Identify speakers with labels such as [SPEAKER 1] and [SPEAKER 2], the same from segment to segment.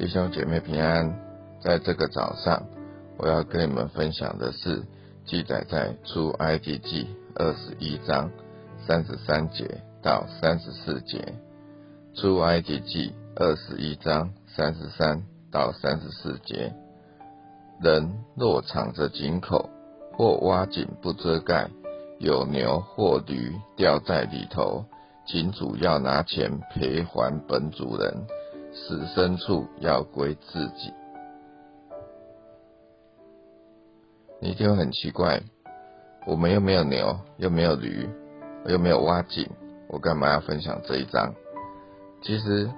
[SPEAKER 1] 弟兄姐妹平安，在这个早上，我要跟你们分享的是记载在出埃及记二十一章三十三节到三十四节。出埃及记二十一章三十三到三十四节，人若敞着井口或挖井不遮盖，有牛或驴掉在里头，井主要拿钱赔还本主人。死牲畜要归自己，你一定很奇怪，我们又没有牛，又没有驴，又没有挖井，我干嘛要分享这一章？其实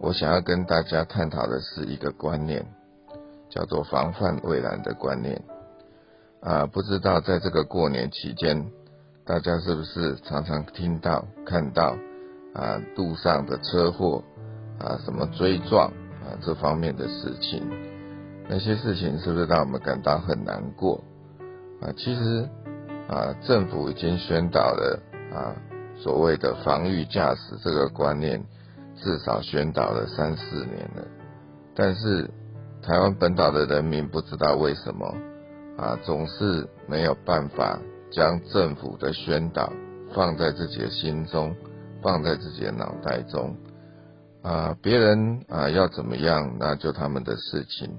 [SPEAKER 1] 我想要跟大家探讨的是一个观念，叫做防范未然的观念。啊，不知道在这个过年期间，大家是不是常常听到、看到啊路上的车祸？啊，什么追撞啊，这方面的事情，那些事情是不是让我们感到很难过啊？其实啊，政府已经宣导了啊，所谓的防御驾驶这个观念，至少宣导了三四年了。但是台湾本岛的人民不知道为什么啊，总是没有办法将政府的宣导放在自己的心中，放在自己的脑袋中。啊，别人啊要怎么样，那就他们的事情。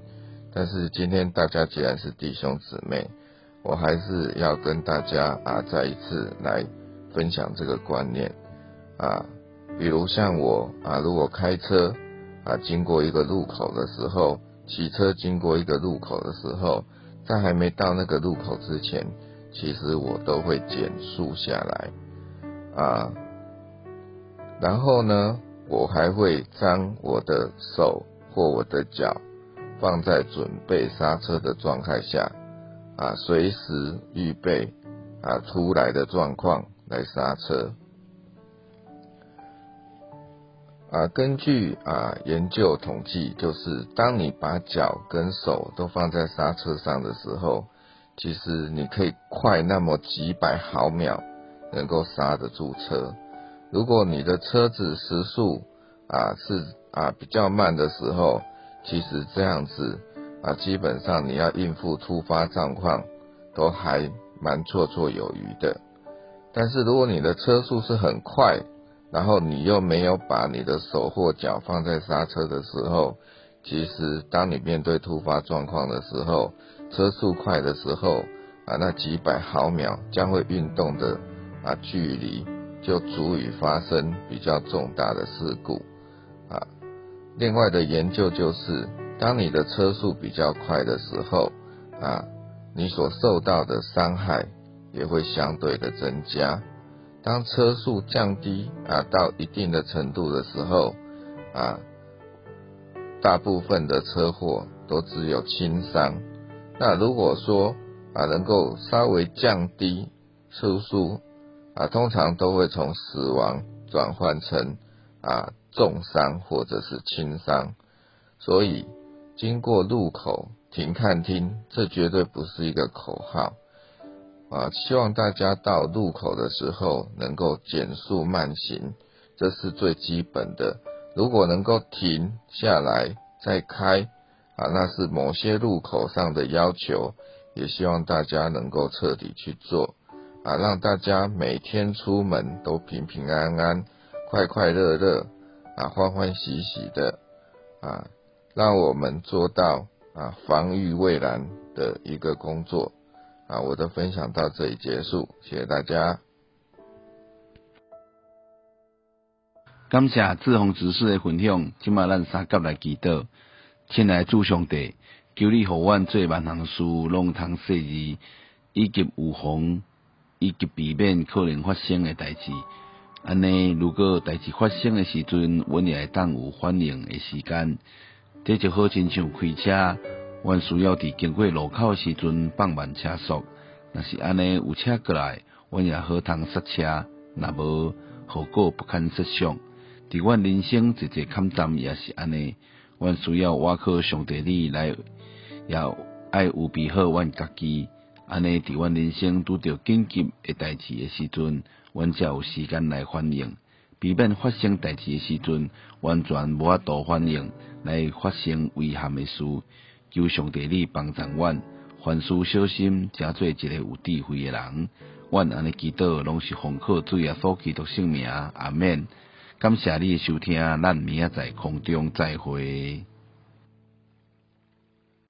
[SPEAKER 1] 但是今天大家既然是弟兄姊妹，我还是要跟大家啊再一次来分享这个观念啊。比如像我啊，如果开车啊经过一个路口的时候，骑车经过一个路口的时候，在还没到那个路口之前，其实我都会减速下来啊，然后呢？我还会将我的手或我的脚放在准备刹车的状态下，啊，随时预备啊出来的状况来刹车。啊，根据啊研究统计，就是当你把脚跟手都放在刹车上的时候，其实你可以快那么几百毫秒能够刹得住车。如果你的车子时速啊是啊比较慢的时候，其实这样子啊基本上你要应付突发状况都还蛮绰绰有余的。但是如果你的车速是很快，然后你又没有把你的手或脚放在刹车的时候，其实当你面对突发状况的时候，车速快的时候啊那几百毫秒将会运动的啊距离。就足以发生比较重大的事故啊。另外的研究就是，当你的车速比较快的时候啊，你所受到的伤害也会相对的增加。当车速降低啊到一定的程度的时候啊，大部分的车祸都只有轻伤。那如果说啊能够稍微降低车速，啊，通常都会从死亡转换成啊重伤或者是轻伤，所以经过路口停看听，这绝对不是一个口号啊！希望大家到路口的时候能够减速慢行，这是最基本的。如果能够停下来再开啊，那是某些路口上的要求，也希望大家能够彻底去做。啊，让大家每天出门都平平安安、快快乐乐啊，欢欢喜喜的啊，让我们做到啊防御未然的一个工作啊。我的分享到这里结束，谢谢大家。
[SPEAKER 2] 感谢志宏执事的分享，今麦咱三甲来祈祷，亲爱主上帝，求你互阮做万行事，拢通顺利，以及有红。以及避免可能发生的代志，安尼如果代志发生的时阵，阮也会当有反应的时间。这就好亲像开车，阮需要伫经过路口时阵放慢车速，若是安尼有车过来，阮也好通刹车，若无后果不堪设想。伫阮人生一个坎站也是安尼，阮需要我靠上帝你来，要爱有备好阮家己。安尼，伫阮人生拄着紧急诶代志诶时阵，阮才有时间来反应，避免发生代志诶时阵，完全无法度反应来发生危险诶事。求上帝你帮助阮，凡事小心，诚做一个有智慧诶人。阮安尼祈祷，拢是奉靠主耶稣基督圣名，阿免。感谢你诶收听，咱明仔载空中再会。